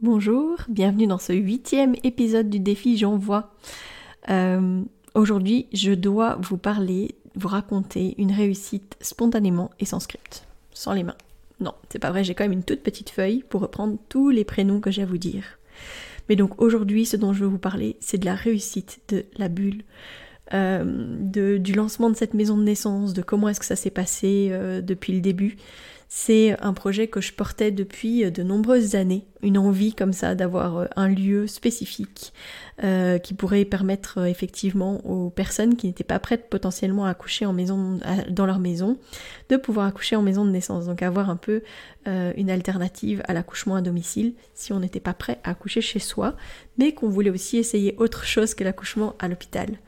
Bonjour, bienvenue dans ce huitième épisode du défi J'envoie. Euh, Aujourd'hui, je dois vous parler, vous raconter une réussite spontanément et sans script, sans les mains. Non, c'est pas vrai, j'ai quand même une toute petite feuille pour reprendre tous les prénoms que j'ai à vous dire. Mais donc aujourd'hui, ce dont je veux vous parler, c'est de la réussite de la bulle, euh, de, du lancement de cette maison de naissance, de comment est-ce que ça s'est passé euh, depuis le début. C'est un projet que je portais depuis de nombreuses années, une envie comme ça d'avoir euh, un lieu spécifique euh, qui pourrait permettre euh, effectivement aux personnes qui n'étaient pas prêtes potentiellement à accoucher en maison, dans leur maison, de pouvoir accoucher en maison de naissance. Donc avoir un peu une alternative à l'accouchement à domicile si on n'était pas prêt à accoucher chez soi, mais qu'on voulait aussi essayer autre chose que l'accouchement à l'hôpital.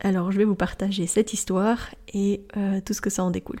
Alors je vais vous partager cette histoire et tout ce que ça en découle.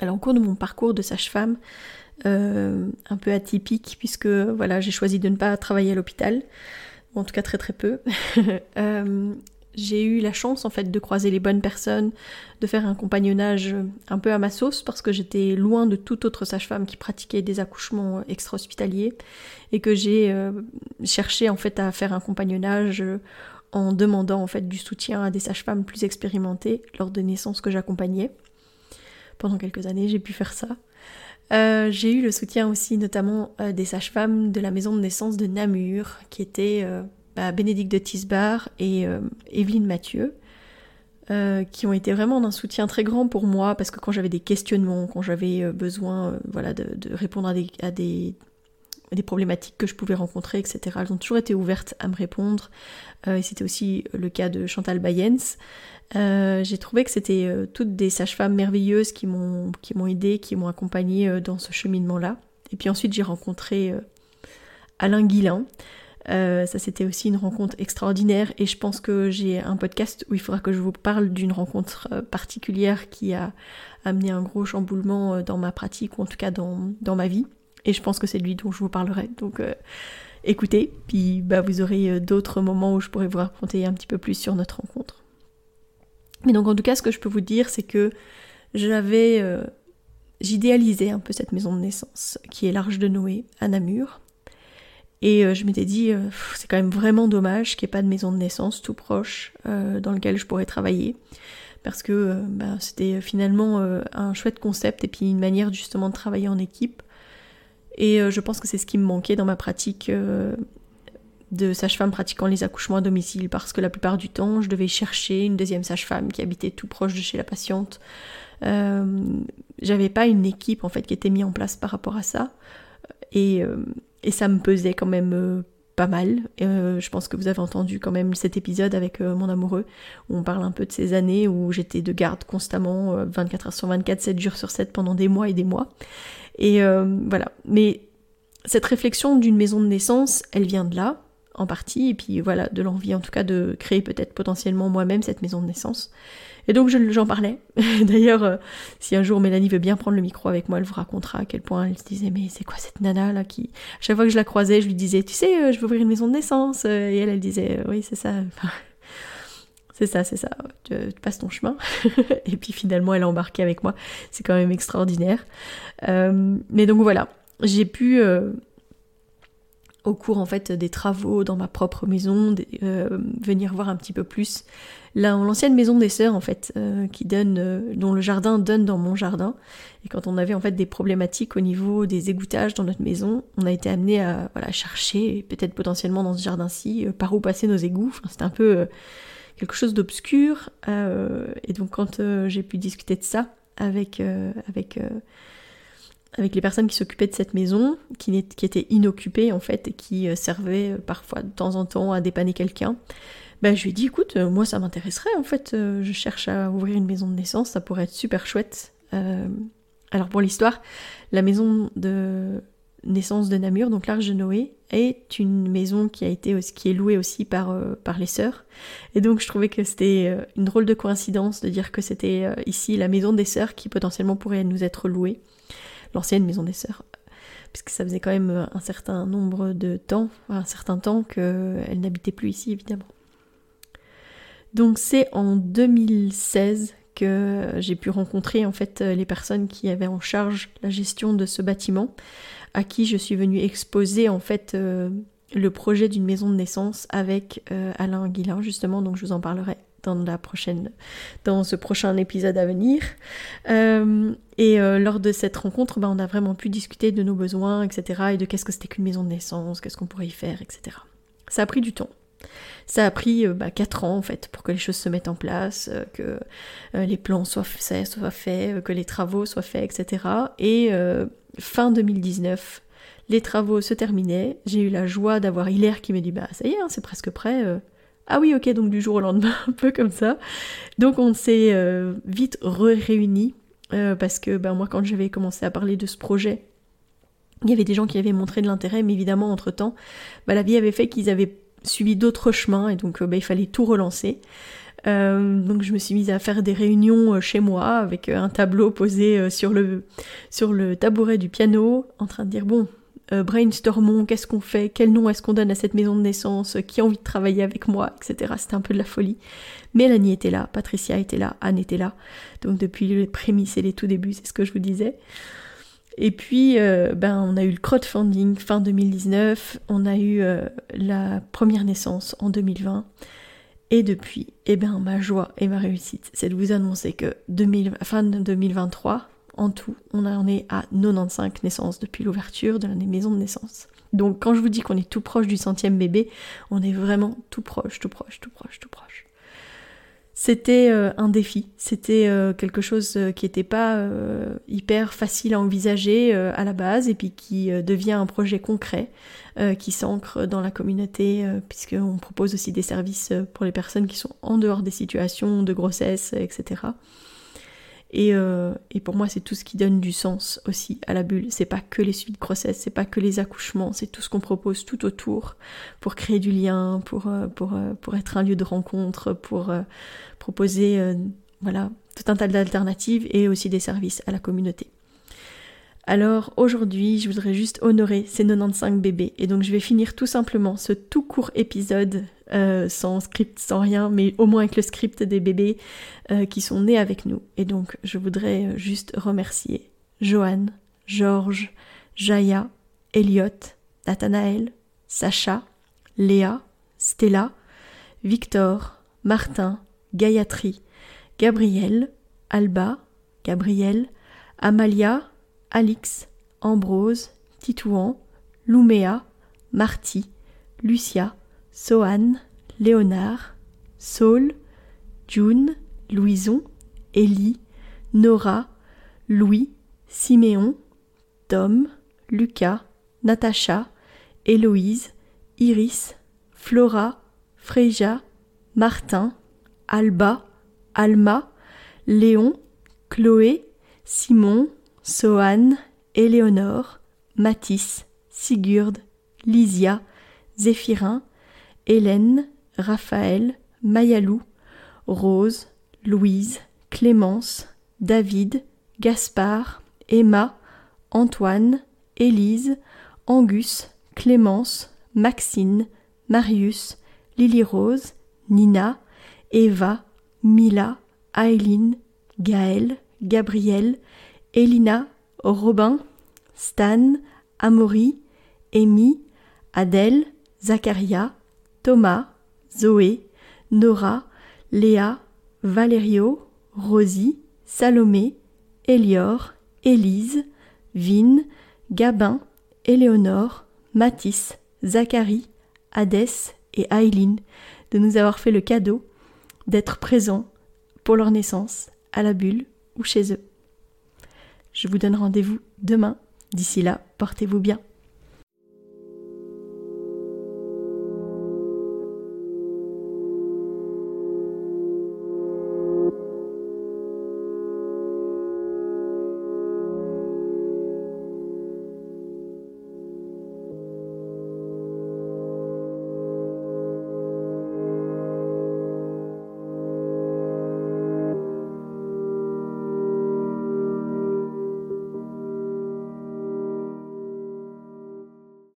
De mon parcours de sage-femme, euh, un peu atypique puisque voilà j'ai choisi de ne pas travailler à l'hôpital, en tout cas très très peu. Euh, j'ai eu la chance en fait de croiser les bonnes personnes, de faire un compagnonnage un peu à ma sauce parce que j'étais loin de toute autre sage-femme qui pratiquait des accouchements extra-hospitaliers et que j'ai euh, cherché en fait à faire un compagnonnage en demandant en fait du soutien à des sages-femmes plus expérimentées lors de naissances que j'accompagnais pendant quelques années, j'ai pu faire ça. Euh, j'ai eu le soutien aussi notamment euh, des sages-femmes de la maison de naissance de Namur, qui étaient euh, bah, Bénédicte de Tisbar et Evelyne Mathieu, qui ont été vraiment d'un soutien très grand pour moi, parce que quand j'avais des questionnements, quand j'avais besoin voilà, de, répondre à des, à des, des, problématiques que je pouvais rencontrer, etc., elles ont toujours été ouvertes à me répondre. et c'était aussi le cas de Chantal Bayens. Euh, j'ai trouvé que c'était euh, toutes des sages-femmes merveilleuses qui m'ont qui m'ont aidé, qui m'ont accompagnée euh, dans ce cheminement-là. Et puis ensuite j'ai rencontré Alain Guillain. ça c'était aussi une rencontre extraordinaire et je pense que j'ai un podcast où il faudra que je vous parle d'une rencontre particulière qui a amené un gros chamboulement dans ma pratique ou en tout cas dans, dans ma vie. Et je pense que c'est lui dont je vous parlerai. Donc écoutez, puis bah, vous aurez d'autres moments où je pourrai vous raconter un petit peu plus sur notre rencontre. Mais donc en tout cas, ce que je peux vous dire, c'est que j'avais... Euh, j'idéalisais un peu cette maison de naissance, qui est l'Arche de Noé, à Namur. Et euh, je m'étais dit, euh, c'est quand même vraiment dommage qu'il n'y ait pas de maison de naissance tout proche dans lequel je pourrais travailler. Parce que bah, c'était finalement un chouette concept et puis une manière justement de travailler en équipe. Et je pense que c'est ce qui me manquait dans ma pratique de sage-femme pratiquant les accouchements à domicile parce que la plupart du temps, je devais chercher une deuxième sage-femme qui habitait tout proche de chez la patiente. Euh, j'avais pas une équipe en fait qui était mise en place par rapport à ça et, euh, ça me pesait quand même euh, pas mal. je pense que vous avez entendu quand même cet épisode avec mon amoureux où on parle un peu de ces années où j'étais de garde constamment 24 heures sur 24, 7 jours sur 7 pendant des mois et des mois. Et voilà. Mais cette réflexion d'une maison de naissance, elle vient de là en partie, et puis voilà, de l'envie en tout cas de créer peut-être potentiellement moi-même cette maison de naissance. Et donc j'en parlais. D'ailleurs, euh, si un jour Mélanie veut bien prendre le micro avec moi, elle vous racontera à quel point elle se disait mais c'est quoi cette nana là qui... chaque fois que je la croisais, je lui disais tu sais, euh, je veux ouvrir une maison de naissance. Euh, et elle, elle disait oui c'est ça. C'est ça, c'est ça. Tu, passes ton chemin. et puis finalement, elle a embarqué avec moi. C'est quand même extraordinaire. mais donc voilà, j'ai pu au cours en fait des travaux dans ma propre maison, euh, venir voir un petit peu plus l'ancienne maison des sœurs en fait, euh, qui donne, euh, dont le jardin donne dans mon jardin. Et quand on avait en fait des problématiques au niveau des égoutages dans notre maison, on a été amené à voilà chercher peut-être potentiellement dans ce jardin-ci par où passer nos égouts. C'était un peu quelque chose d'obscur. et donc quand j'ai pu discuter de ça avec avec les personnes qui s'occupaient de cette maison, qui, qui étaient inoccupées en fait, et qui euh, euh, parfois de temps en temps à dépanner quelqu'un. Ben, je lui ai dit, écoute, euh, moi ça m'intéresserait en fait, je cherche à ouvrir une maison de naissance, ça pourrait être super chouette. alors pour l'histoire, la maison de naissance de Namur, donc l'Arche de Noé, est une maison qui a été qui est louée aussi par, par les sœurs. Et donc je trouvais que c'était une drôle de coïncidence de dire que c'était ici la maison des sœurs qui potentiellement pourrait nous être louée l'ancienne maison des sœurs, puisque ça faisait quand même un certain nombre de temps, un certain temps qu'elle n'habitait plus ici évidemment. Donc c'est en 2016 que j'ai pu rencontrer en fait les personnes qui avaient en charge la gestion de ce bâtiment, à qui je suis venue exposer en fait euh, le projet d'une maison de naissance avec euh, Alain Guillain justement, donc je vous en parlerai dans la prochaine, dans ce prochain épisode à venir. Euh, et euh, lors de cette rencontre, bah, on a vraiment pu discuter de nos besoins, etc. et de qu'est-ce que c'était qu'une maison de naissance, qu'est-ce qu'on pourrait y faire, etc. Ça a pris du temps. Ça a pris 4 euh, ans en fait pour que les choses se mettent en place, que les plans soient faits, que les travaux soient faits, etc. Et fin 2019, les travaux se terminaient. J'ai eu la joie d'avoir Hilaire qui m'a dit bah ça y est, hein, c'est presque prêt ah oui, ok, donc du jour au lendemain, un peu comme ça. Donc on s'est euh, vite réunis euh, parce que ben, moi, quand j'avais commencé à parler de ce projet, il y avait des gens qui avaient montré de l'intérêt, mais évidemment, entre-temps, bah, la vie avait fait qu'ils avaient suivi d'autres chemins et donc bah, il fallait tout relancer. donc je me suis mise à faire des réunions chez moi avec un tableau posé sur le, sur le tabouret du piano en train de dire bon euh, brainstormons, qu'est-ce qu'on fait, quel nom est-ce qu'on donne à cette maison de naissance, qui a envie de travailler avec moi, etc. C'était un peu de la folie. Mélanie était là, Patricia était là, Anne était là. Donc depuis les prémices et les tout débuts, c'est ce que je vous disais. Et puis, euh, ben, on a eu le crowdfunding fin 2019, on a eu euh, la première naissance en 2020. Et depuis, eh ben, ma joie et ma réussite, c'est de vous annoncer que 2000, fin 2023, en tout, on en est à 95 naissances depuis l'ouverture de la maison de naissance. Donc quand je vous dis qu'on est tout proche du centième bébé, on est vraiment tout proche, tout proche, tout proche, tout proche. C'était euh, un défi, c'était euh, quelque chose euh, qui n'était pas hyper facile à envisager à la base et puis qui devient un projet concret qui s'ancre dans la communauté puisqu'on propose aussi des services pour les personnes qui sont en dehors des situations de grossesse, etc. Euh, et, pour moi, c'est tout ce qui donne du sens aussi à la bulle. C'est pas que les suites de grossesse, c'est pas que les accouchements, c'est tout ce qu'on propose tout autour pour créer du lien, pour, euh, euh, être un lieu de rencontre, pour proposer voilà, tout un tas d'alternatives et aussi des services à la communauté. Alors aujourd'hui, je voudrais juste honorer ces 95 bébés. Et donc je vais finir tout simplement ce tout court épisode euh, sans script, sans rien, mais au moins avec le script des bébés euh, qui sont nés avec nous. Et donc je voudrais euh, juste remercier Joanne, Georges, Jaya, Elliot, Nathanaël, Sacha, Léa, Stella, Victor, Martin, Gayatri, Gabriel, Alba, Gabriel, Amalia, Alix, Ambrose, Titouan, Louméa, Marty, Lucia, Sohan, Léonard, Saul, June, Louison, Élie, Nora, Louis, Siméon, Tom, Lucas, Natacha, Héloïse, Iris, Flora, Fréja, Martin, Alba, Alma, Léon, Chloé, Simon, Sohan, Éléonore, Matisse, Sigurd, Lysia, Zéphirin, Hélène, Raphaël, Mayalou, Rose, Louise, Clémence, David, Gaspard, Emma, Antoine, Élise, Angus, Clémence, Maxine, Marius, Lily Rose, Nina, Eva, Mila, Aileen, Gaël, Gabriel, Elina, Robin, Stan, Amaury, Amy, Adèle, Zacharia, Thomas, Zoé, Nora, Léa, Valerio, Rosie, Salomé, Élior, Élise, Vine, Gabin, Éléonore, Mathis, Zacharie, Hadès et Aileen de nous avoir fait le cadeau d'être présents pour leur naissance à la bulle ou chez eux. Je vous donne rendez-vous demain. D'ici là, portez-vous bien.